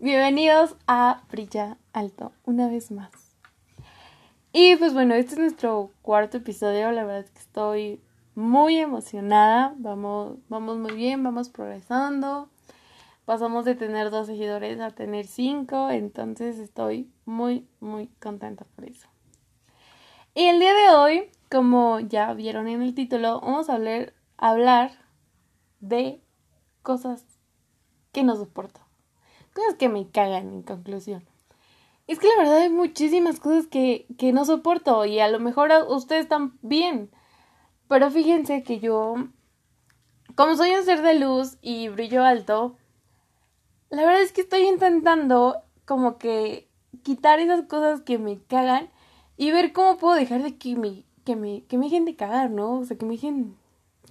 Bienvenidos a Brilla Alto, una vez más. Y pues bueno, este es nuestro cuarto episodio. La verdad es que estoy muy emocionada. Vamos, vamos muy bien, vamos progresando. Pasamos de tener dos seguidores a tener cinco. Entonces estoy muy, muy contenta por eso. Y el día de hoy, como ya vieron en el título, vamos a hablar, hablar de cosas que no soporto cosas que me cagan en conclusión. Es que la verdad hay muchísimas cosas que, que no soporto y a lo mejor ustedes están bien. Pero fíjense que yo, como soy un ser de luz y brillo alto, la verdad es que estoy intentando como que quitar esas cosas que me cagan y ver cómo puedo dejar de que me, que me, que me dejen de cagar, ¿no? O sea, que me dejen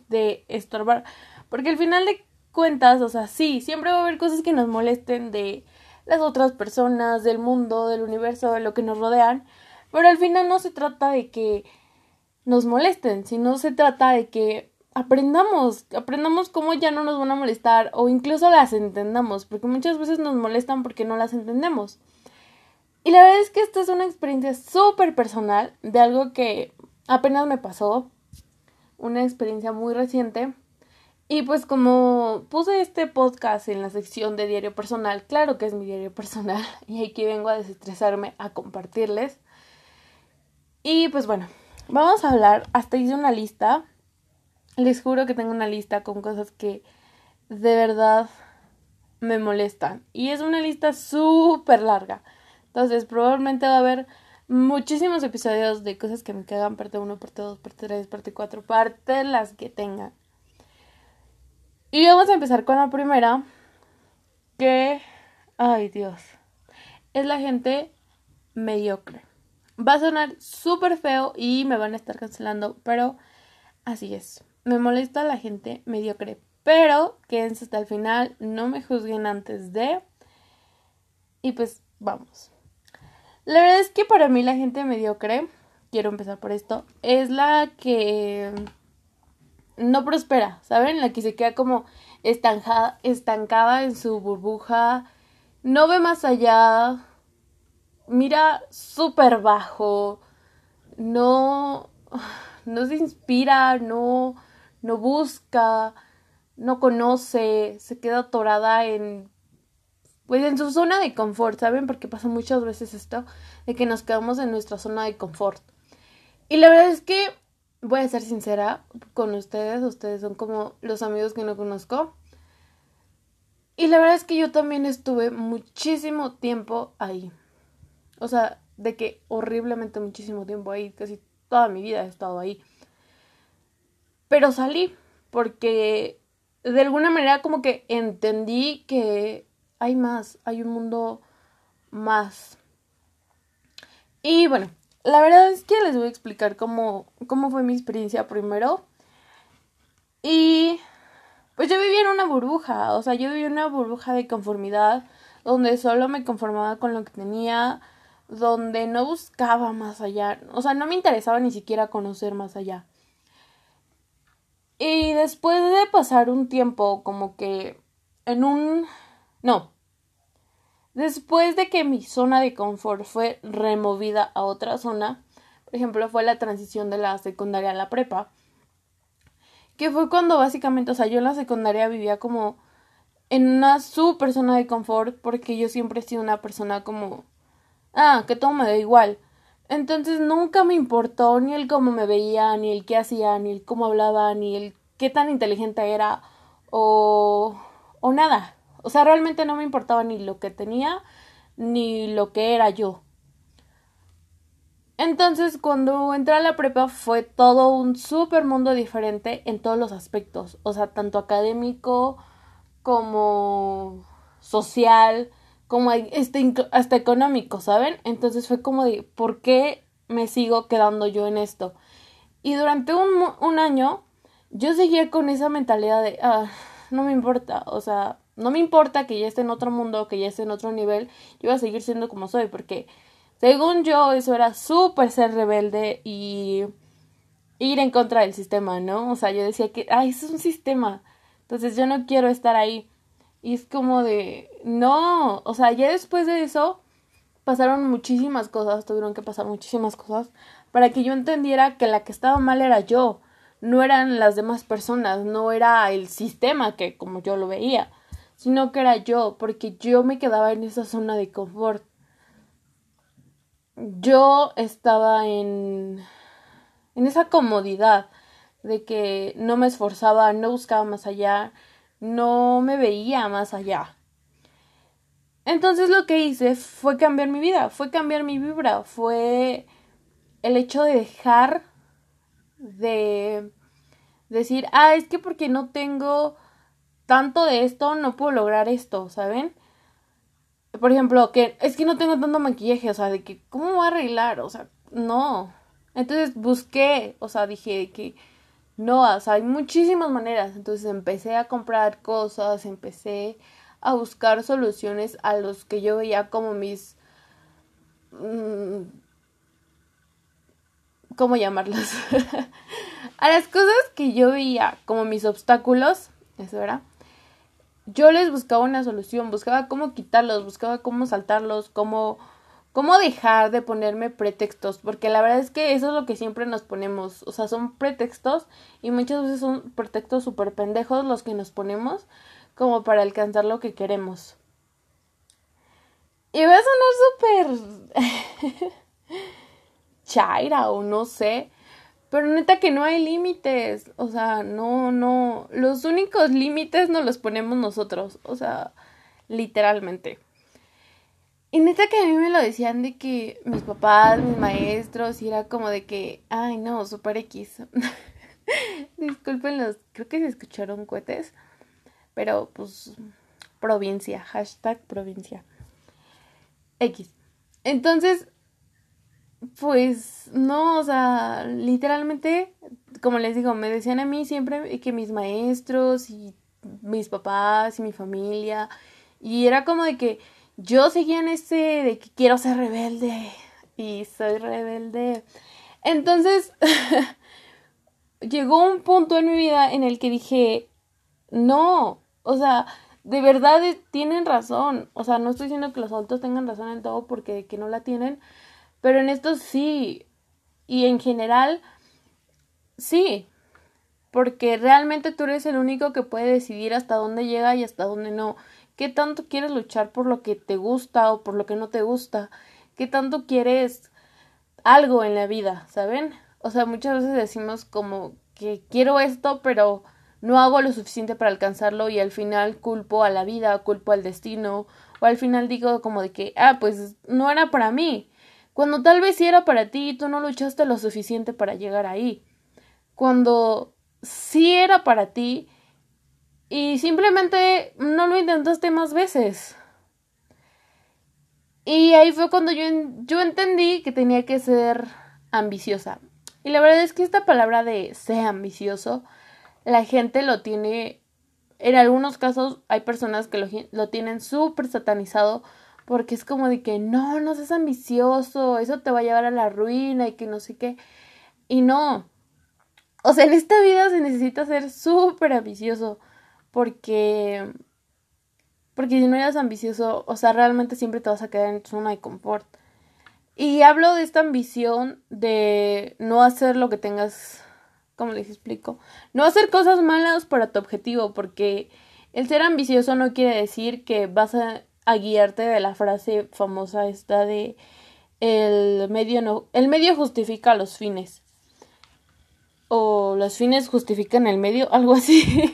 de estorbar. Porque al final de cuentas, o sea, sí, siempre va a haber cosas que nos molesten de las otras personas, del mundo, del universo, de lo que nos rodean, pero al final no se trata de que nos molesten, sino se trata de que aprendamos, aprendamos cómo ya no nos van a molestar o incluso las entendamos, porque muchas veces nos molestan porque no las entendemos. Y la verdad es que esta es una experiencia súper personal de algo que apenas me pasó, una experiencia muy reciente y pues como puse este podcast en la sección de diario personal, claro que es mi diario personal y aquí vengo a desestresarme a compartirles. Y pues bueno, vamos a hablar, hasta hice una lista, les juro que tengo una lista con cosas que de verdad me molestan. Y es una lista súper larga. Entonces probablemente va a haber muchísimos episodios de cosas que me quedan parte 1, parte 2, parte 3, parte 4, parte las que tengan. Y vamos a empezar con la primera, que, ay Dios, es la gente mediocre. Va a sonar súper feo y me van a estar cancelando, pero así es. Me molesta la gente mediocre, pero quédense hasta el final, no me juzguen antes de... Y pues vamos. La verdad es que para mí la gente mediocre, quiero empezar por esto, es la que no prospera, ¿saben? La que se queda como estancada, estancada en su burbuja, no ve más allá, mira súper bajo, no, no se inspira, no, no busca, no conoce, se queda atorada en pues en su zona de confort, ¿saben? Porque pasa muchas veces esto de que nos quedamos en nuestra zona de confort. Y la verdad es que voy a ser sincera con ustedes, ustedes son como los amigos que no conozco. Y la verdad es que yo también estuve muchísimo tiempo ahí. O sea, de que horriblemente muchísimo tiempo ahí, casi toda mi vida he estado ahí. Pero salí porque de alguna manera como que entendí que hay más, hay un mundo más. Y bueno, la verdad es que les voy a explicar cómo, cómo fue mi experiencia primero. Y pues yo vivía en una burbuja, o sea, yo vivía en una burbuja de conformidad, donde solo me conformaba con lo que tenía, donde no buscaba más allá, o sea, no me interesaba ni siquiera conocer más allá. Y después de pasar un tiempo como que en un... No, Después de que mi zona de confort fue removida a otra zona, por ejemplo, fue la transición de la secundaria a la prepa, que fue cuando básicamente, o sea, yo en la secundaria vivía como en una super zona de confort porque yo siempre he sido una persona como, ah, que todo me da igual. Entonces nunca me importó ni el cómo me veía, ni el qué hacía, ni el cómo hablaba, ni el qué tan inteligente era o, o nada. O sea, realmente no me importaba ni lo que tenía ni lo que era yo. Entonces, cuando entré a la prepa fue todo un súper mundo diferente en todos los aspectos, o sea, tanto académico como social, como este, hasta económico, ¿saben? Entonces fue como de, ¿por qué me sigo quedando yo en esto? Y durante un, un año yo seguía con esa mentalidad de, ah, no me importa, o sea, no me importa que ya esté en otro mundo, que ya esté en otro nivel, yo voy a seguir siendo como soy, porque según yo eso era súper ser rebelde y ir en contra del sistema, ¿no? O sea, yo decía que, ay, eso es un sistema, entonces yo no quiero estar ahí. Y es como de, no, o sea, ya después de eso pasaron muchísimas cosas, tuvieron que pasar muchísimas cosas para que yo entendiera que la que estaba mal era yo, no eran las demás personas, no era el sistema que como yo lo veía, sino que era yo, porque yo me quedaba en esa zona de confort. Yo estaba en en esa comodidad de que no me esforzaba, no buscaba más allá, no me veía más allá. Entonces lo que hice fue cambiar mi vida, fue cambiar mi vibra, fue el hecho de dejar de decir, ah, es que porque no tengo tanto de esto, no puedo lograr esto, ¿saben? Por ejemplo, que es que no tengo tanto maquillaje, o sea, de que, ¿cómo voy a arreglar? O sea, no. Entonces busqué, o sea, dije que no, o sea, hay muchísimas maneras. Entonces empecé a comprar cosas, empecé a buscar soluciones a los que yo veía como mis... Mm, ¿Cómo llamarlos? a las cosas que yo veía como mis obstáculos, eso era. Yo les buscaba una solución, buscaba cómo quitarlos, buscaba cómo saltarlos, cómo cómo dejar de ponerme pretextos, porque la verdad es que eso es lo que siempre nos ponemos, o sea, son pretextos y muchas veces son pretextos súper pendejos los que nos ponemos como para alcanzar lo que queremos. Y va a sonar súper chaira o no sé, pero neta que no hay límites, o sea, no, no, los únicos límites nos los ponemos nosotros, o sea, literalmente. Y neta que a mí me lo decían de que mis papás, mis maestros, y era como de que, ay no, super X. Disculpen los, creo que se escucharon cohetes, pero pues provincia, hashtag provincia. X. Entonces, pues no, o sea, literalmente, como les digo, me decían a mí siempre que mis maestros y mis papás y mi familia, y era como de que yo seguía en ese de que quiero ser rebelde y soy rebelde. Entonces, llegó un punto en mi vida en el que dije, no, o sea, de verdad tienen razón. O sea, no estoy diciendo que los adultos tengan razón en todo porque que no la tienen, pero en esto sí. Y en general, sí. Porque realmente tú eres el único que puede decidir hasta dónde llega y hasta dónde no. ¿Qué tanto quieres luchar por lo que te gusta o por lo que no te gusta? ¿Qué tanto quieres algo en la vida, ¿saben? O sea, muchas veces decimos como que quiero esto, pero no hago lo suficiente para alcanzarlo y al final culpo a la vida, culpo al destino, o al final digo como de que, ah, pues no era para mí, cuando tal vez sí era para ti y tú no luchaste lo suficiente para llegar ahí, cuando sí era para ti y simplemente no lo intentaste más veces. Y ahí fue cuando yo, yo entendí que tenía que ser ambiciosa. Y la verdad es que esta palabra de ser ambicioso, la gente lo tiene, en algunos casos hay personas que lo, lo tienen súper satanizado porque es como de que no, no seas ambicioso, eso te va a llevar a la ruina y que no sé qué. Y no. O sea, en esta vida se necesita ser súper ambicioso porque porque si no eres ambicioso, o sea, realmente siempre te vas a quedar en zona de confort. Y hablo de esta ambición de no hacer lo que tengas, ¿cómo les explico? No hacer cosas malas para tu objetivo, porque el ser ambicioso no quiere decir que vas a, a guiarte de la frase famosa esta de el medio no, el medio justifica los fines. O los fines justifican el medio, algo así.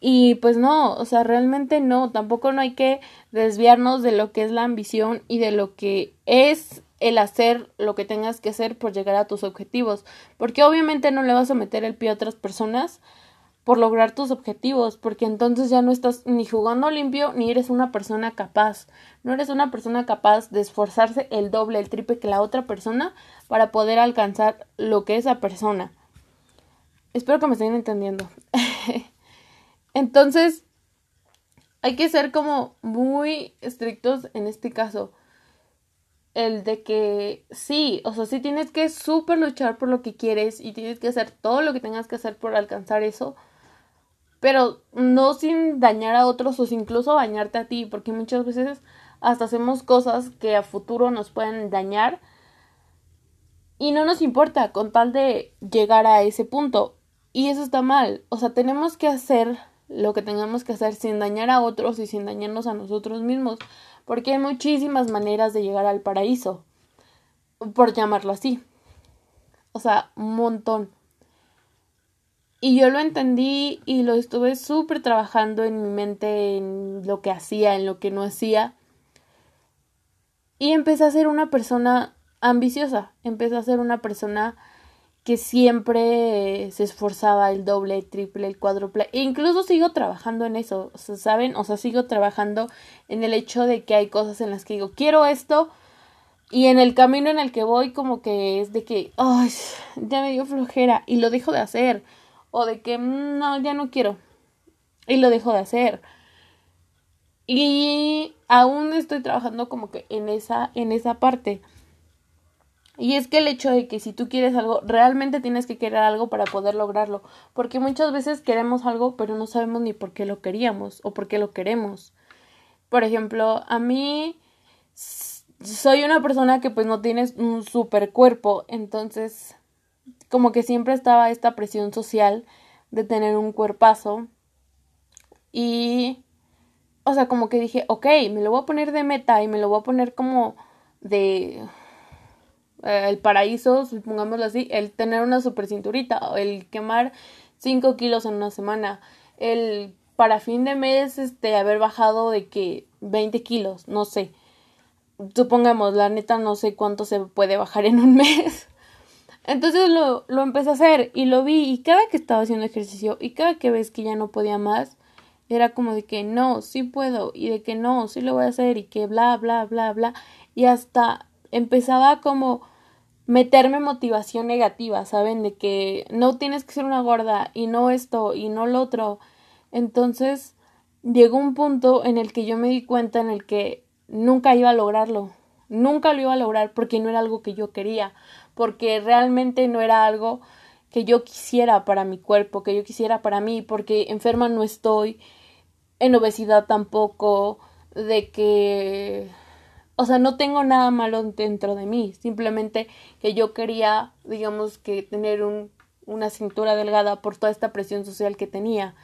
Y pues no, o sea, realmente no, tampoco no hay que desviarnos de lo que es la ambición y de lo que es el hacer lo que tengas que hacer por llegar a tus objetivos, porque obviamente no le vas a meter el pie a otras personas por lograr tus objetivos, porque entonces ya no estás ni jugando limpio ni eres una persona capaz, no eres una persona capaz de esforzarse el doble, el triple que la otra persona para poder alcanzar lo que esa persona. Espero que me estén entendiendo. Entonces, hay que ser como muy estrictos en este caso. El de que sí, o sea, sí tienes que súper luchar por lo que quieres y tienes que hacer todo lo que tengas que hacer por alcanzar eso. Pero no sin dañar a otros o incluso dañarte a ti, porque muchas veces hasta hacemos cosas que a futuro nos pueden dañar y no nos importa con tal de llegar a ese punto. Y eso está mal. O sea, tenemos que hacer lo que tengamos que hacer sin dañar a otros y sin dañarnos a nosotros mismos, porque hay muchísimas maneras de llegar al paraíso, por llamarlo así. O sea, un montón. Y yo lo entendí y lo estuve súper trabajando en mi mente, en lo que hacía, en lo que no hacía. Y empecé a ser una persona ambiciosa, empecé a ser una persona que siempre se esforzaba el doble, el triple, el cuádruple. E incluso sigo trabajando en eso, ¿saben? O sea, sigo trabajando en el hecho de que hay cosas en las que digo, quiero esto, y en el camino en el que voy como que es de que, ay, ya me dio flojera y lo dejo de hacer o de que mm, no, ya no quiero y lo dejo de hacer. Y aún estoy trabajando como que en esa en esa parte. Y es que el hecho de que si tú quieres algo, realmente tienes que querer algo para poder lograrlo, porque muchas veces queremos algo, pero no sabemos ni por qué lo queríamos o por qué lo queremos. Por ejemplo, a mí soy una persona que pues no tiene un super cuerpo, entonces como que siempre estaba esta presión social de tener un cuerpazo. Y o sea como que dije ok me lo voy a poner de meta y me lo voy a poner como de eh, el paraíso supongámoslo así el tener una super cinturita el quemar 5 kilos en una semana el para fin de mes este haber bajado de que 20 kilos no sé. Supongamos la neta no sé cuánto se puede bajar en un mes entonces lo, lo empecé a hacer y lo vi y cada que estaba haciendo ejercicio y cada que ves que ya no podía más, era como de que no, sí puedo y de que no, sí lo voy a hacer y que bla, bla, bla, bla. Y hasta empezaba como meterme motivación negativa, ¿saben? De que no tienes que ser una gorda y no esto y no lo otro. Entonces llegó un punto en el que yo me di cuenta en el que nunca iba a lograrlo. Nunca lo iba a lograr porque no era algo que yo quería porque realmente no era algo que yo quisiera para mi cuerpo, que yo quisiera para mí, porque enferma no estoy, en obesidad tampoco, de que, o sea, no tengo nada malo dentro de mí, simplemente que yo quería, digamos, que tener un, una cintura delgada por toda esta presión social que tenía.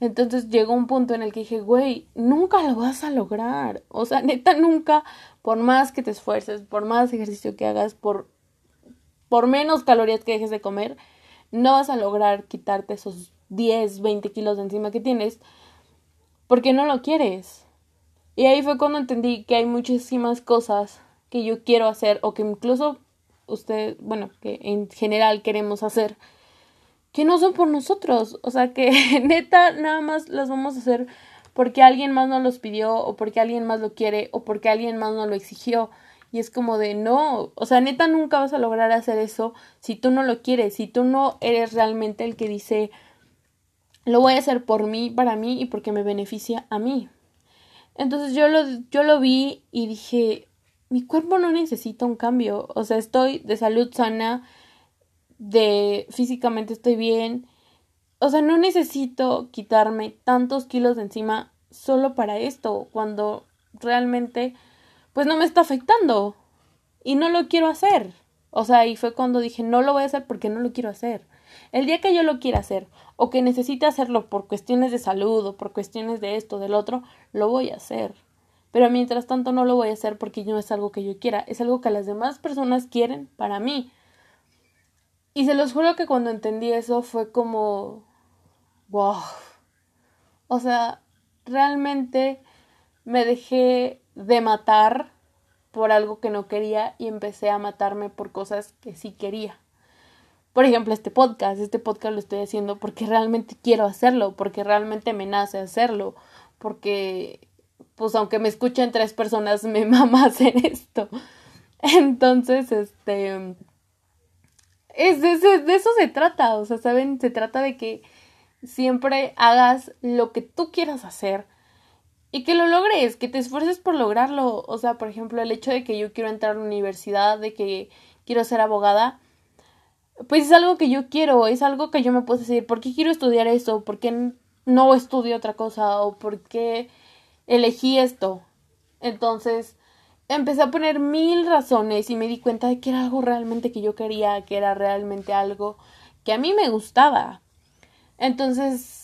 Entonces llegó un punto en el que dije, güey, nunca lo vas a lograr. O sea, neta, nunca, por más que te esfuerces, por más ejercicio que hagas, por por menos calorías que dejes de comer, no vas a lograr quitarte esos 10, 20 kilos de encima que tienes porque no lo quieres. Y ahí fue cuando entendí que hay muchísimas cosas que yo quiero hacer o que incluso usted, bueno, que en general queremos hacer, que no son por nosotros. O sea, que neta nada más las vamos a hacer porque alguien más nos los pidió o porque alguien más lo quiere o porque alguien más nos lo exigió. Y es como de no, o sea, neta nunca vas a lograr hacer eso si tú no lo quieres, si tú no eres realmente el que dice lo voy a hacer por mí, para mí y porque me beneficia a mí. Entonces yo lo, yo lo vi y dije, mi cuerpo no necesita un cambio, o sea, estoy de salud sana, de físicamente estoy bien, o sea, no necesito quitarme tantos kilos de encima solo para esto, cuando realmente pues no me está afectando y no lo quiero hacer. O sea, y fue cuando dije, no lo voy a hacer porque no lo quiero hacer. El día que yo lo quiera hacer o que necesite hacerlo por cuestiones de salud o por cuestiones de esto, del otro, lo voy a hacer. Pero mientras tanto no lo voy a hacer porque no es algo que yo quiera, es algo que las demás personas quieren para mí. Y se los juro que cuando entendí eso fue como, wow. O sea, realmente me dejé de matar por algo que no quería y empecé a matarme por cosas que sí quería. Por ejemplo, este podcast, este podcast lo estoy haciendo porque realmente quiero hacerlo, porque realmente me nace hacerlo, porque pues aunque me escuchen tres personas, me mama hacer esto. Entonces, este es de, de eso se trata, o sea, saben, se trata de que siempre hagas lo que tú quieras hacer, y que lo logres, que te esfuerces por lograrlo. O sea, por ejemplo, el hecho de que yo quiero entrar a la universidad, de que quiero ser abogada, pues es algo que yo quiero, es algo que yo me puedo decir, ¿por qué quiero estudiar eso? ¿Por qué no estudio otra cosa o por qué elegí esto. Entonces empecé a poner mil razones y me di cuenta de que era algo realmente que yo quería, que era realmente algo que a mí me gustaba. Entonces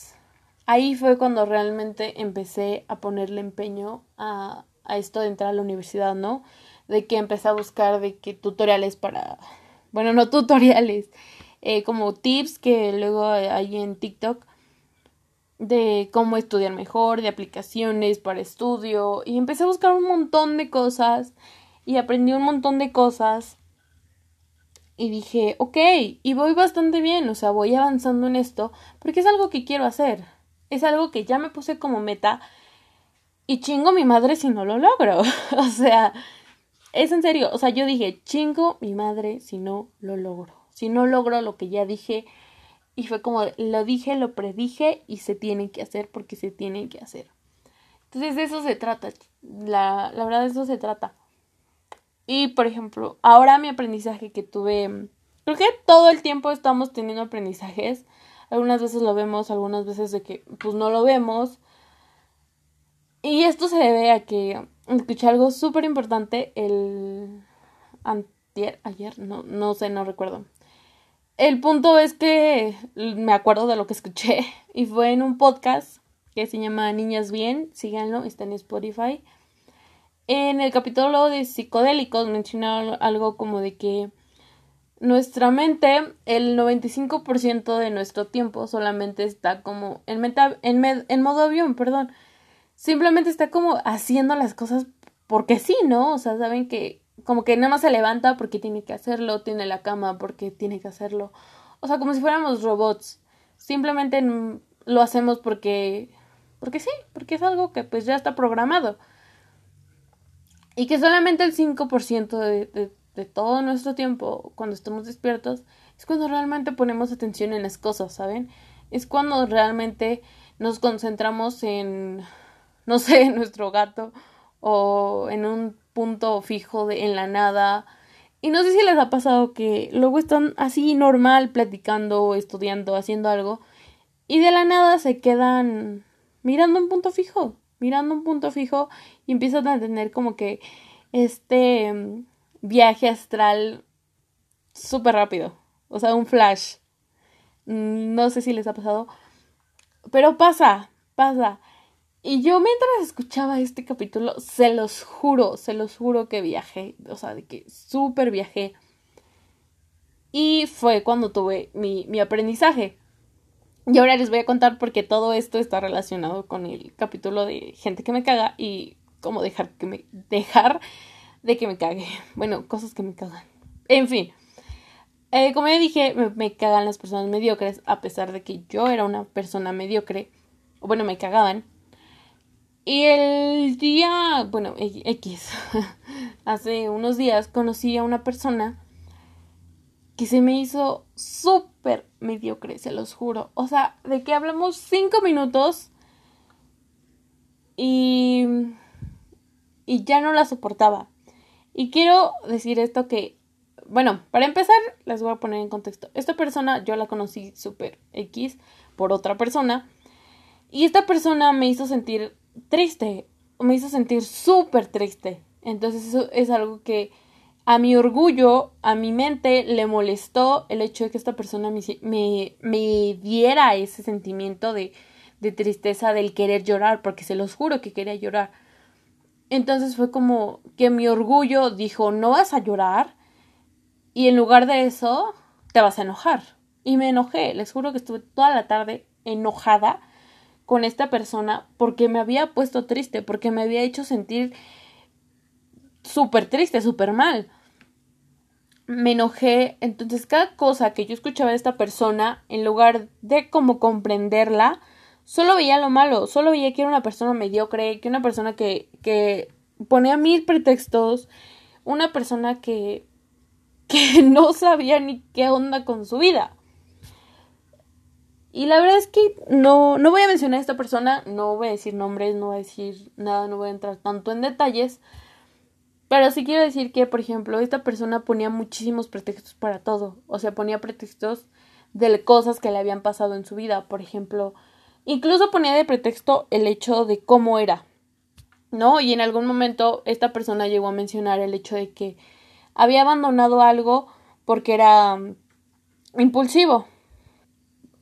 ahí fue cuando realmente empecé a ponerle empeño a, a esto de entrar a la universidad, ¿no? De que empecé a buscar de que tutoriales para, bueno, no tutoriales, eh, como tips que luego hay en TikTok de cómo estudiar mejor, de aplicaciones para estudio y empecé a buscar un montón de cosas y aprendí un montón de cosas y dije, ok, y voy bastante bien, o sea, voy avanzando en esto porque es algo que quiero hacer, es algo que ya me puse como meta y chingo mi madre si no lo logro, o sea, es en serio, o sea, yo dije, chingo mi madre si no lo logro, si no logro lo que ya dije, y fue como, lo dije, lo predije y se tiene que hacer porque se tiene que hacer. Entonces de eso se trata, la, la verdad de eso se trata. Y por ejemplo, ahora mi aprendizaje que tuve, creo que todo el tiempo estamos teniendo aprendizajes. Algunas veces lo vemos, algunas veces de que pues no lo vemos. Y esto se debe a que escuché algo súper importante el antier, ayer, no, no sé, no recuerdo. El punto es que me acuerdo de lo que escuché y fue en un podcast que se llama Niñas Bien, síganlo, está en Spotify. En el capítulo de psicodélicos mencionaron algo como de que nuestra mente, el 95% de nuestro tiempo solamente está como en, meta, en, en modo avión, perdón. Simplemente está como haciendo las cosas porque sí, ¿no? O sea, saben que como que nada más se levanta porque tiene que hacerlo, tiene la cama porque tiene que hacerlo. O sea, como si fuéramos robots. Simplemente lo hacemos porque porque sí, porque es algo que pues ya está programado. Y que solamente el 5% de, de, de todo nuestro tiempo, cuando estamos despiertos, es cuando realmente ponemos atención en las cosas, ¿saben? Es cuando realmente nos concentramos en, no sé, en nuestro gato o en un punto fijo de, en la nada. Y no sé si les ha pasado que luego están así normal platicando, estudiando, haciendo algo y de la nada se quedan mirando un punto fijo, mirando un punto fijo y empiezan a tener como que este viaje astral súper rápido, o sea, un flash. Mm, no sé si les ha pasado, pero pasa, pasa. Y yo mientras escuchaba este capítulo, se los juro, se los juro que viajé, o sea, de que súper viajé. Y fue cuando tuve mi, mi aprendizaje. Y ahora les voy a contar porque todo esto está relacionado con el capítulo de gente que me caga y cómo dejar que me dejar de que me cague. Bueno, cosas que me cagan. En fin. Eh, como ya dije, me, cagan las personas mediocres, a pesar de que yo era una persona mediocre. Bueno, me cagaban. Y el día, bueno, X, hace unos días conocí a una persona que se me hizo súper mediocre, se los juro. O sea, de que hablamos cinco minutos y, y ya no la soportaba. Y quiero decir esto que, bueno, para empezar, les voy a poner en contexto. Esta persona yo la conocí súper X por otra persona. Y esta persona me hizo sentir triste, me hizo sentir súper triste. Entonces eso es algo que a mi orgullo, a mi mente le molestó el hecho de que esta persona me, me, me diera ese sentimiento de, de tristeza del querer llorar, porque se los juro que quería llorar. Entonces fue como que mi orgullo dijo, no vas a llorar y en lugar de eso te vas a enojar. Y me enojé, les juro que estuve toda la tarde enojada con esta persona porque me había puesto triste, porque me había hecho sentir súper triste, súper mal. Me enojé, entonces cada cosa que yo escuchaba de esta persona, en lugar de como comprenderla, solo veía lo malo, solo veía que era una persona mediocre, que una persona que, que ponía mil pretextos, una persona que, que no sabía ni qué onda con su vida. Y la verdad es que no, no voy a mencionar a esta persona, no voy a decir nombres, no voy a decir nada, no voy a entrar tanto en detalles. Pero sí quiero decir que, por ejemplo, esta persona ponía muchísimos pretextos para todo. O sea, ponía pretextos de cosas que le habían pasado en su vida. Por ejemplo, Incluso ponía de pretexto el hecho de cómo era, ¿no? Y en algún momento esta persona llegó a mencionar el hecho de que había abandonado algo porque era mm, impulsivo.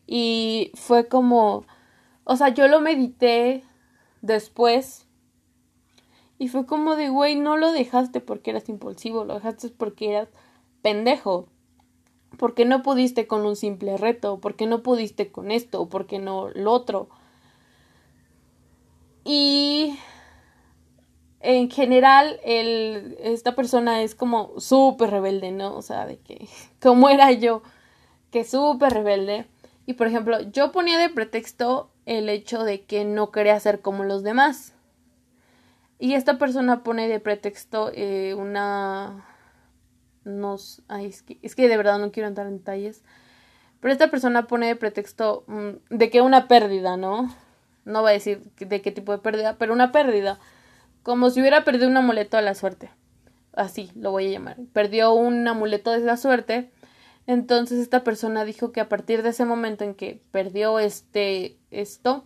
Y fue como, o sea, yo lo medité después y fue como de, güey, no lo dejaste porque eras impulsivo, lo dejaste porque eras pendejo. Porque no pudiste con un simple reto, porque no pudiste con esto, porque no lo otro. Y en general, esta persona es como súper rebelde, ¿no? O sea, de que, como era yo, que súper rebelde. Y por ejemplo, yo ponía de pretexto el hecho de que no quería ser como los demás. Y esta persona pone de pretexto eh, una... Es, que, es que de verdad no quiero entrar en detalles. Pero esta persona pone de pretexto mm, de que una pérdida, ¿no? No va a decir de qué tipo de pérdida, pero una pérdida. Como si hubiera perdido un amuleto de la suerte. Así lo voy a llamar. Perdió un amuleto de la suerte. Entonces esta persona dijo que a partir de ese momento en que perdió este esto,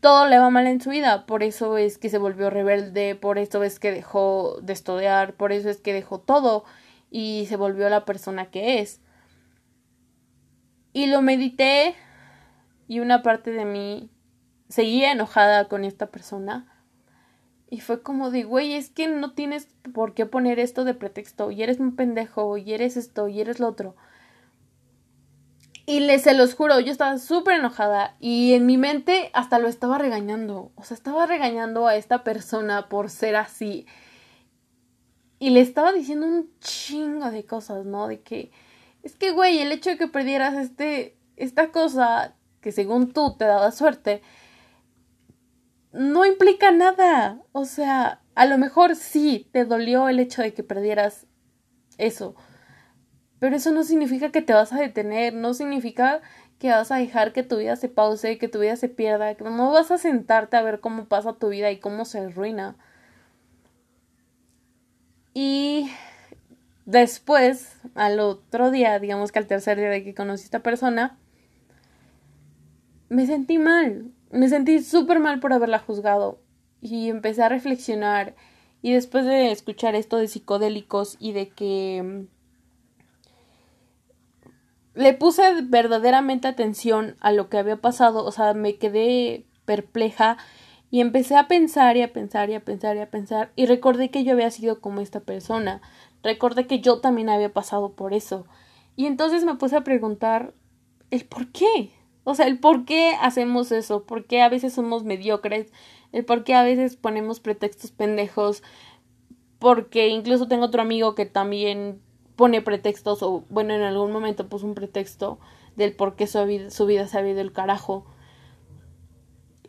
todo le va mal en su vida, por eso es que se volvió rebelde, por eso es que dejó de estudiar, por eso es que dejó todo y se volvió la persona que es. Y lo medité y una parte de mí seguía enojada con esta persona. Y fue como de, güey, es que no tienes por qué poner esto de pretexto, y eres un pendejo, y eres esto, y eres lo otro. Y les se los juro, yo estaba súper enojada y en mi mente hasta lo estaba regañando. O sea, estaba regañando a esta persona por ser así. Y le estaba diciendo un chingo de cosas, ¿no? De que, es que, güey, el hecho de que perdieras este, esta cosa que según tú te daba suerte, no implica nada. O sea, a lo mejor sí te dolió el hecho de que perdieras eso pero eso no significa que te vas a detener, no significa que vas a dejar que tu vida se pause, que tu vida se pierda, que no vas a sentarte a ver cómo pasa tu vida y cómo se arruina. Y después, al otro día, digamos que al tercer día de que conocí a esta persona, me sentí mal, me sentí súper mal por haberla juzgado y empecé a reflexionar y después de escuchar esto de psicodélicos y de que le puse verdaderamente atención a lo que había pasado, o sea, me quedé perpleja y empecé a pensar y a pensar y a pensar y a pensar y recordé que yo había sido como esta persona, recordé que yo también había pasado por eso. Y entonces me puse a preguntar el por qué, o sea, el por qué hacemos eso, por qué a veces somos mediocres, el por qué a veces ponemos pretextos pendejos, porque incluso tengo otro amigo que también pone pretextos o bueno en algún momento puso un pretexto del por qué su vida, su vida se había ido el carajo.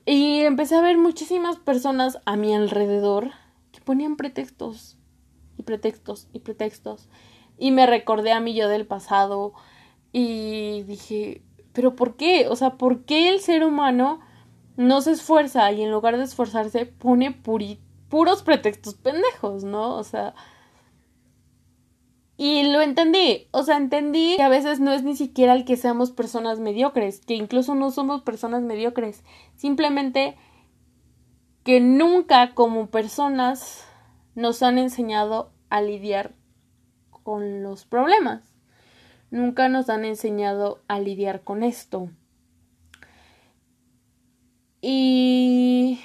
Y empecé a ver muchísimas personas a mi alrededor que ponían pretextos y pretextos y pretextos. Y me recordé a mí yo del pasado y dije, pero ¿por qué? O sea, ¿por qué el ser humano no se esfuerza y en lugar de esforzarse pone puros pretextos pendejos, ¿no? O sea, y lo entendí, o sea, entendí que a veces no es ni siquiera el que seamos personas mediocres, que incluso no somos personas mediocres, simplemente que nunca como personas nos han enseñado a lidiar con los problemas, nunca nos han enseñado a lidiar con esto. Y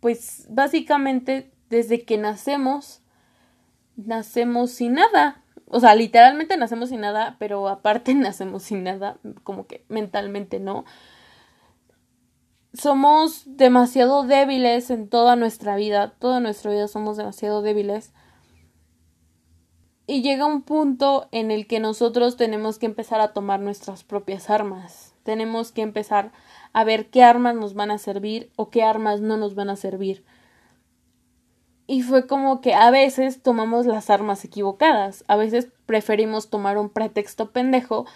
pues básicamente desde que nacemos nacemos sin nada. O sea, literalmente nacemos sin nada, pero aparte nacemos sin nada, como que mentalmente no. Somos demasiado débiles en toda nuestra vida, toda nuestra vida somos demasiado débiles. Y llega un punto en el que nosotros tenemos que empezar a tomar nuestras propias armas. Tenemos que empezar a ver qué armas nos van a servir o qué armas no nos van a servir. Y fue como que a veces tomamos las armas equivocadas, a veces preferimos tomar un pretexto pendejo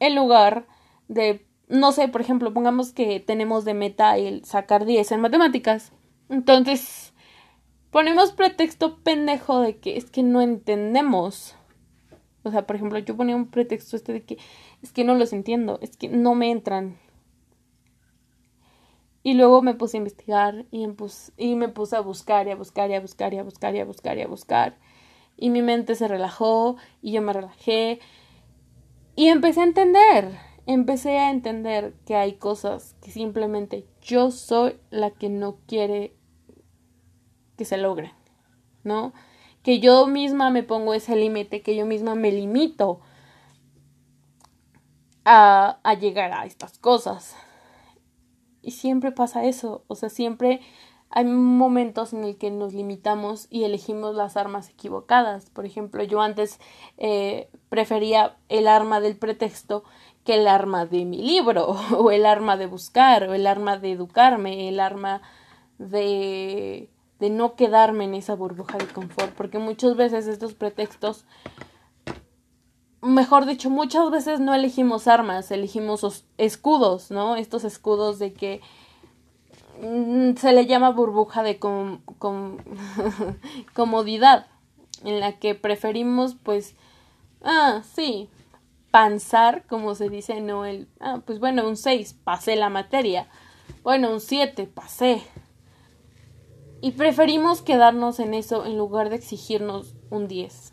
en lugar de, no sé, por ejemplo, pongamos que tenemos de meta el sacar 10 en matemáticas. Entonces, ponemos pretexto pendejo de que es que no entendemos. O sea, por ejemplo, yo ponía un pretexto este de que es que no los entiendo, es que no me entran. Y luego me puse a investigar y y me puse a buscar y a buscar y a buscar y a buscar y a buscar y a buscar. Y mi mente se relajó y yo me relajé. Y empecé a entender, empecé a entender que hay cosas que simplemente yo soy la que no quiere que se logren, ¿no? Que yo misma me pongo ese límite, que yo misma me limito a, a llegar a estas cosas. Y siempre pasa eso, o sea, siempre hay momentos en el que nos limitamos y elegimos las armas equivocadas. Por ejemplo, yo antes eh, prefería el arma del pretexto que el arma de mi libro, o el arma de buscar, o el arma de educarme, el arma de, de no quedarme en esa burbuja de confort, porque muchas veces estos pretextos mejor dicho, muchas veces no elegimos armas, elegimos escudos, ¿no? Estos escudos de que mm, se le llama burbuja de comodidad, en la que preferimos, pues, ah, sí, panzar, como se dice, no el, ah, pues bueno, un 6, pasé la materia, bueno, un 7, pasé. Y preferimos quedarnos en eso en lugar de exigirnos un 10.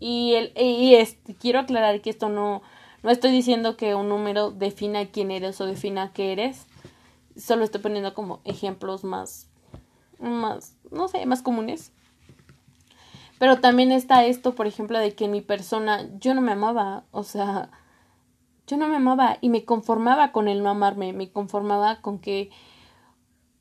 Y, el, y este, quiero aclarar que esto no, no estoy diciendo que un número defina quién eres o defina qué eres. Solo estoy poniendo como ejemplos más, más, no sé, más comunes. Pero también está esto, por ejemplo, de que mi persona, yo no me amaba, o sea, yo no me amaba y me conformaba con el no amarme, me conformaba con que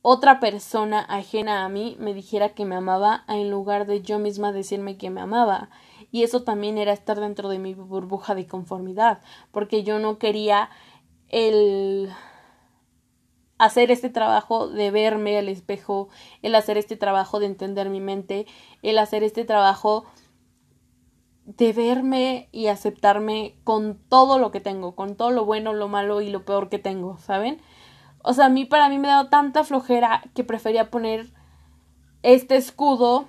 otra persona ajena a mí me dijera que me amaba en lugar de yo misma decirme que me amaba y eso también era estar dentro de mi burbuja de conformidad, porque yo no quería el hacer este trabajo de verme al espejo, el hacer este trabajo de entender mi mente, el hacer este trabajo de verme y aceptarme con todo lo que tengo, con todo lo bueno, lo malo y lo peor que tengo, ¿saben? O sea, a mí para mí me ha dado tanta flojera que prefería poner este escudo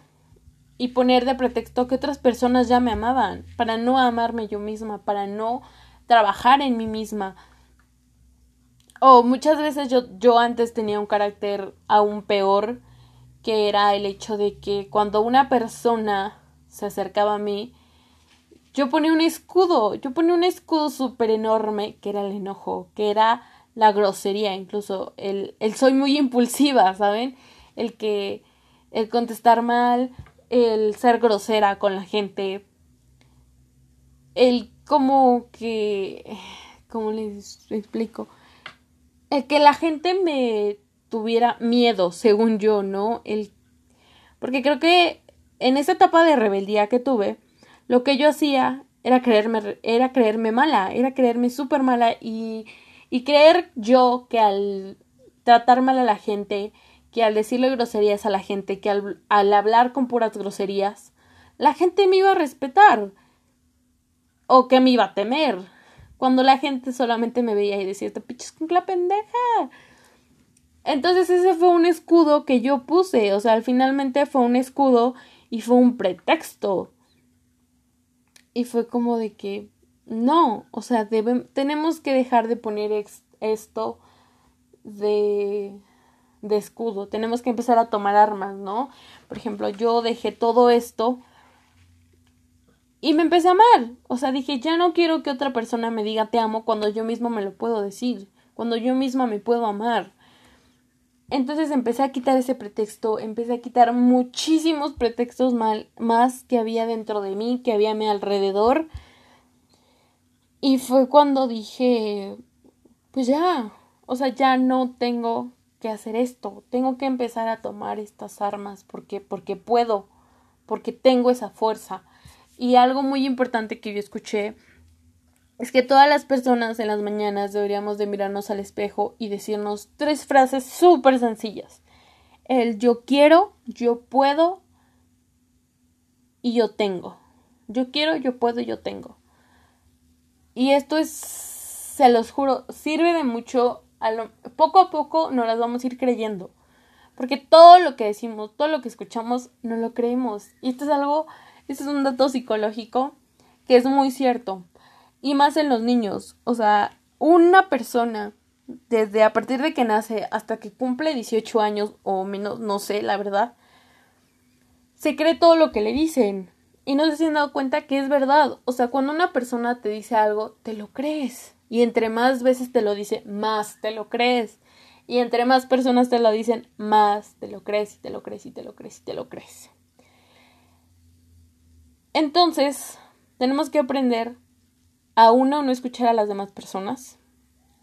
y poner de pretexto que otras personas ya me amaban, para no amarme yo misma, para no trabajar en mí misma. O muchas veces yo, yo antes tenía un carácter aún peor, que era el hecho de que cuando una persona se acercaba a mí, yo ponía un escudo, yo ponía un escudo súper enorme, que era el enojo, que era la grosería, incluso el, el soy muy impulsiva, ¿saben? El que, el contestar mal, el ser grosera con la gente, el como que, ¿cómo les explico? El que la gente me tuviera miedo, según yo, ¿no? El, porque creo que en esa etapa de rebeldía que tuve, lo que yo hacía era creerme, era creerme mala, era creerme súper mala y, y creer yo que al tratar mal a la gente, que al decirle groserías a la gente, que al, hablar con puras groserías, la gente me iba a respetar o que me iba a temer. Cuando la gente solamente me veía y decía, te piches con la pendeja. Entonces ese fue un escudo que yo puse, o sea, finalmente fue un escudo y fue un pretexto. Y fue como de que no, o sea, tenemos que dejar de poner esto de de escudo, tenemos que empezar a tomar armas, ¿no? Por ejemplo, yo dejé todo esto y me empecé a amar, o sea, dije, ya no quiero que otra persona me diga te amo cuando yo mismo me lo puedo decir, cuando yo misma me puedo amar. Entonces empecé a quitar ese pretexto, empecé a quitar muchísimos pretextos mal, más que había dentro de mí, que había a mi alrededor. Y fue cuando dije, pues ya, o sea, ya no tengo que hacer esto, tengo que empezar a tomar estas armas porque porque puedo, porque tengo esa fuerza. Y algo muy importante que yo escuché es que todas las personas en las mañanas deberíamos de mirarnos al espejo y decirnos tres frases súper sencillas. El yo quiero, yo puedo y yo tengo. Yo quiero, yo puedo, yo tengo. Y esto es, se los juro, sirve de mucho poco a poco nos las vamos a ir creyendo. Porque todo lo que decimos, todo lo que escuchamos, no lo creemos. Y esto es algo, esto es un dato psicológico que es muy cierto. Y más en los niños. O sea, una persona desde a partir de que nace hasta que cumple 18 años o menos, no sé, la verdad, se cree todo lo que le dicen. Y no se han dado cuenta que es verdad. O sea, cuando una persona te dice algo, te lo crees. Y entre más veces te lo dice, más te lo crees. Y entre más personas te lo dicen, más te lo crees y te lo crees y te lo crees y te lo crees. Entonces, tenemos que aprender a uno, no escuchar a las demás personas.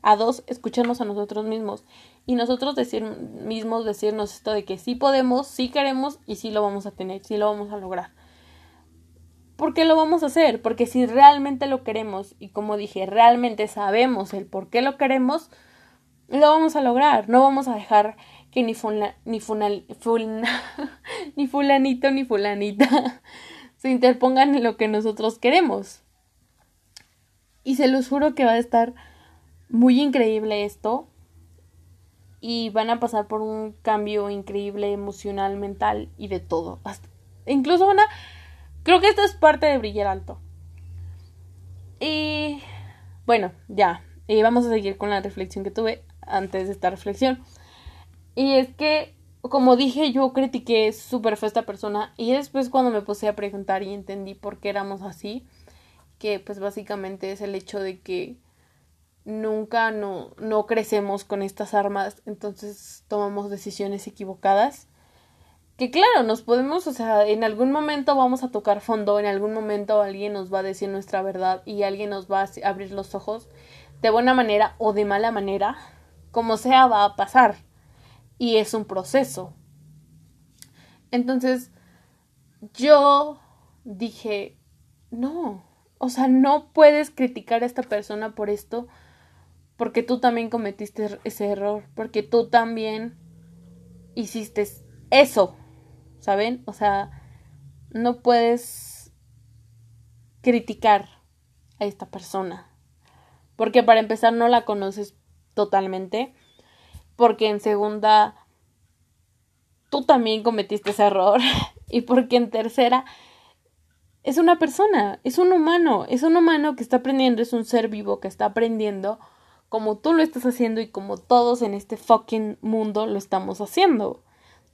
A dos, escucharnos a nosotros mismos. Y nosotros decir, mismos decirnos esto de que sí podemos, sí queremos y sí lo vamos a tener, sí lo vamos a lograr. ¿Por qué lo vamos a hacer? Porque si realmente lo queremos y como dije, realmente sabemos el por qué lo queremos, lo vamos a lograr. No vamos a dejar que ni, ni, ni fulanito ni fulanita se interpongan en lo que nosotros queremos. Y se los juro que va a estar muy increíble esto. Y van a pasar por un cambio increíble emocional, mental y de todo. incluso van a Creo que esto es parte de brillar alto. Y bueno, ya. Y vamos a seguir con la reflexión que tuve antes de esta reflexión. Y es que, como dije, yo critiqué súper fue esta persona. Y después cuando me puse a preguntar y entendí por qué éramos así, que pues básicamente es el hecho de que nunca no, no crecemos con estas armas, entonces tomamos decisiones equivocadas que claro, nos podemos, o sea, en algún momento vamos a tocar fondo, en algún momento alguien nos va a decir nuestra verdad y alguien nos va a abrir los ojos de buena manera o de mala manera, como sea va a pasar y es un proceso. Entonces, yo dije, no, o sea, no puedes criticar a esta persona por esto porque tú también cometiste ese error, porque tú también hiciste eso. ¿Saben? O sea, no puedes criticar a esta persona. Porque para empezar no la conoces totalmente. Porque en segunda, tú también cometiste ese error. y porque en tercera, es una persona, es un humano, es un humano que está aprendiendo, es un ser vivo que está aprendiendo como tú lo estás haciendo y como todos en este fucking mundo lo estamos haciendo.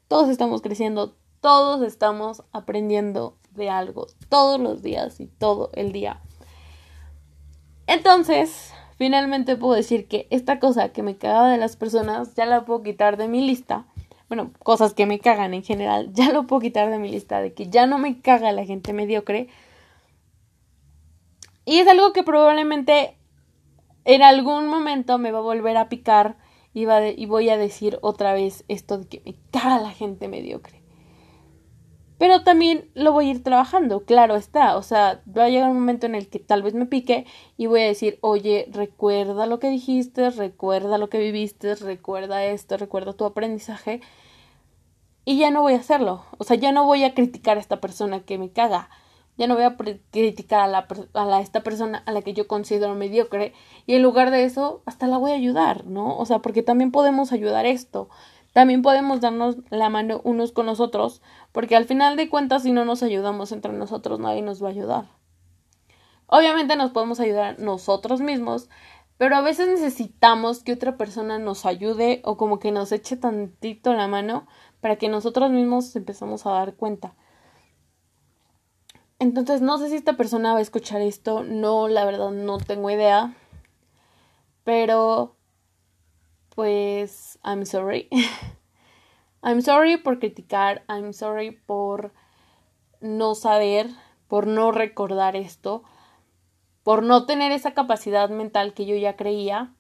Todos estamos creciendo, todos estamos aprendiendo de algo todos los días y todo el día. Entonces, finalmente puedo decir que esta cosa que me cagaba de las personas ya la puedo quitar de mi lista. Bueno, cosas que me cagan en general, ya lo puedo quitar de mi lista, de que ya no me caga la gente mediocre. Y es algo que probablemente en algún momento me va a volver a picar y, va y voy a decir otra vez esto de que me caga la gente mediocre. Pero también lo voy a ir trabajando, claro está. O sea, va a llegar un momento en el que tal vez me pique y voy a decir, oye, recuerda lo que dijiste, recuerda lo que viviste, recuerda esto, recuerda tu aprendizaje. Y ya no voy a hacerlo. O sea, ya no voy a criticar a esta persona que me caga. Ya no voy a criticar a, la, a esta persona a la que yo considero mediocre. Y en lugar de eso, hasta la voy a ayudar, ¿no? O sea, porque también podemos ayudar esto. También podemos darnos la mano unos con los otros, porque al final de cuentas si no nos ayudamos entre nosotros nadie nos va a ayudar. Obviamente nos podemos ayudar nosotros mismos, pero a veces necesitamos que otra persona nos ayude o como que nos eche tantito la mano para que nosotros mismos empezamos a dar cuenta. Entonces no sé si esta persona va a escuchar esto, no, la verdad no tengo idea, pero pues I'm sorry. I'm sorry por criticar, I'm sorry por no saber, por no recordar esto, por no tener esa capacidad mental que yo ya creía.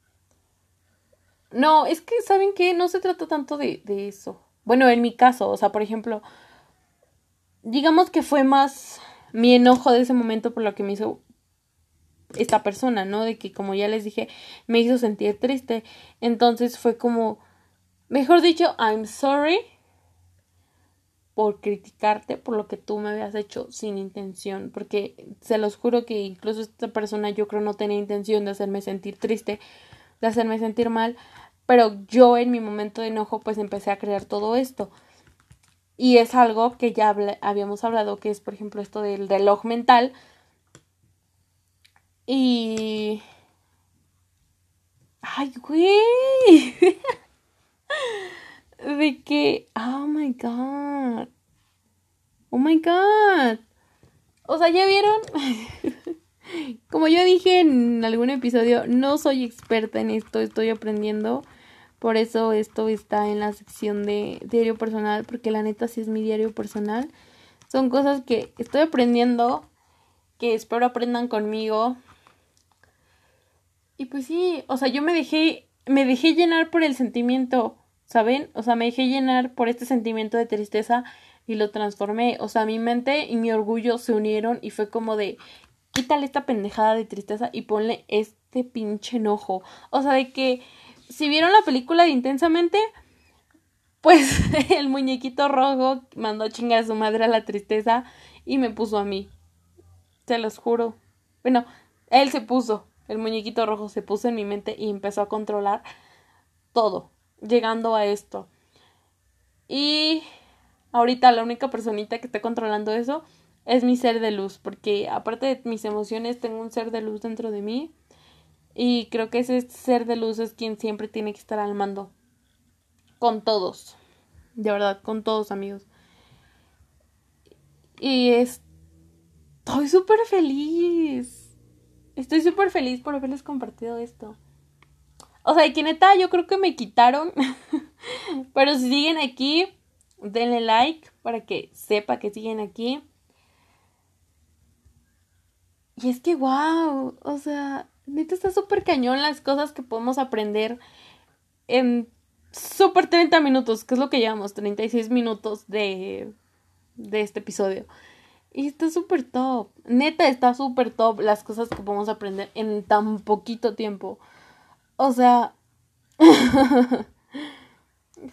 No, es que, ¿saben qué? No se trata tanto de, de eso. Bueno, en mi caso, o sea, por ejemplo, digamos que fue más mi enojo de ese momento por lo que me hizo esta persona, ¿no? De que como ya les dije, me hizo sentir triste. Entonces fue como, mejor dicho, I'm sorry por criticarte por lo que tú me habías hecho sin intención, porque se los juro que incluso esta persona yo creo no tenía intención de hacerme sentir triste, de hacerme sentir mal, pero yo en mi momento de enojo pues empecé a crear todo esto. Y es algo que ya habíamos hablado, que es por ejemplo esto del reloj mental, y Ay, güey. De que, oh my god. Oh my god. O sea, ¿ya vieron? Como yo dije en algún episodio, no soy experta en esto, estoy aprendiendo. Por eso esto está en la sección de diario personal, porque la neta sí es mi diario personal. Son cosas que estoy aprendiendo, que espero aprendan conmigo. Y pues sí, o sea, yo me dejé, me dejé llenar por el sentimiento, ¿saben? O sea, me dejé llenar por este sentimiento de tristeza y lo transformé. O sea, mi mente y mi orgullo se unieron y fue como de, quítale esta pendejada de tristeza y ponle este pinche enojo. O sea, de que si vieron la película de Intensamente, pues el muñequito rojo mandó a chingar a su madre a la tristeza y me puso a mí. Se los juro. Bueno, él se puso, el muñequito rojo se puso en mi mente y empezó a controlar todo, llegando a esto. Y ahorita la única personita que está controlando eso es mi ser de luz, porque aparte de mis emociones tengo un ser de luz dentro de mí y creo que ese ser de luz es quien siempre tiene que estar al mando. Con todos. De verdad, con todos amigos. Y estoy súper feliz. Estoy súper feliz por haberles compartido esto. O sea, que neta, yo creo que me quitaron. Pero si siguen aquí, denle like para que sepa que siguen aquí. Y es que, wow, o sea, neta está súper cañón las cosas que podemos aprender en súper 30 minutos, que es lo que llevamos, 36 minutos de, de este episodio. Y está súper top. Neta está súper top las cosas que podemos aprender en tan poquito tiempo. O sea,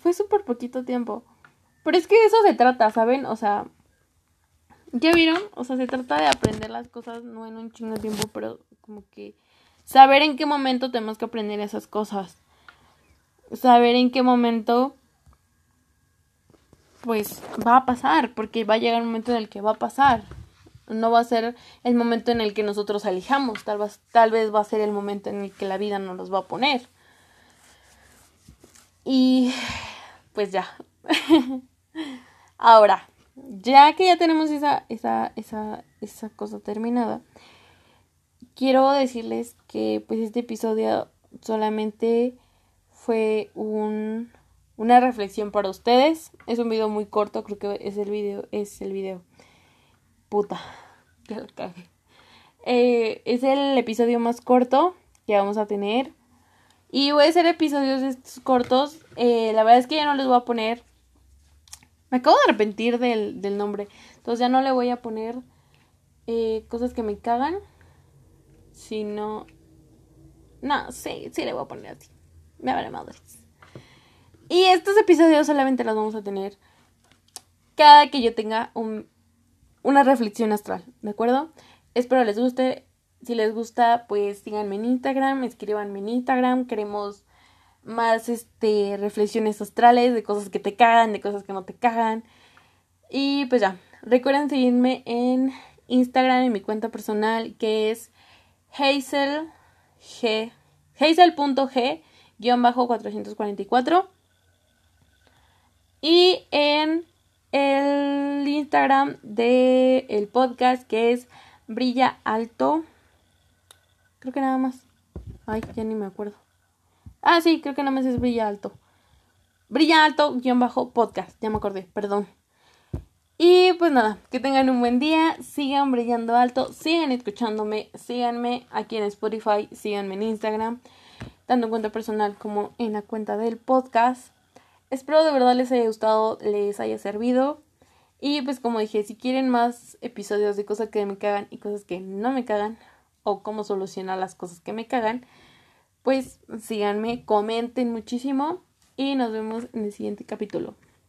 fue súper poquito tiempo. Pero es que eso se trata, ¿saben? O sea, ¿ya vieron? O sea, se trata de aprender las cosas no en un chingo de tiempo, pero como que Saber en qué momento tenemos que aprender esas cosas. Saber en qué momento pues va a pasar, porque va a llegar un momento en el que va a pasar. No va a ser el momento en el que nosotros elijamos, tal vez, tal vez va a ser el momento en el que la vida nos los va a poner. Y pues ya. Ahora, ya que ya tenemos esa, esa, esa, esa cosa terminada, quiero decirles que pues este episodio solamente fue un, una reflexión para ustedes. Es un video muy corto, creo que es el video, es el video. Puta, ya lo cagué. Eh, es el episodio más corto que vamos a tener. Y voy a hacer episodios estos cortos. Eh, la verdad es que ya no les voy a poner. Me acabo de arrepentir del, del nombre. Entonces ya no le voy a poner eh, cosas que me cagan. Sino no, sí, sí le voy a poner así. Me vale madres. Y estos episodios solamente los vamos a tener cada que yo tenga un, una reflexión astral, ¿de acuerdo? Espero les guste. Si les gusta, pues síganme en Instagram, escríbanme en Instagram. Queremos más este reflexiones astrales de cosas que te cagan, de cosas que no te cagan. Y pues ya, recuerden seguirme en Instagram en mi cuenta personal que es Hazel.g, guion bajo 444. Y en el Instagram del el podcast que es Brilla Alto. Creo que nada más. Ay, ya ni me acuerdo. Ah, sí, creo que nada más es Brilla Alto. Brilla Alto, guion bajo podcast. Ya me acordé, perdón. Y pues nada, que tengan un buen día, sigan brillando alto, sigan escuchándome, síganme aquí en Spotify, síganme en Instagram, tanto en cuenta personal como en la cuenta del podcast. Espero de verdad les haya gustado, les haya servido. Y pues como dije, si quieren más episodios de cosas que me cagan y cosas que no me cagan, o cómo solucionar las cosas que me cagan, pues síganme, comenten muchísimo y nos vemos en el siguiente capítulo.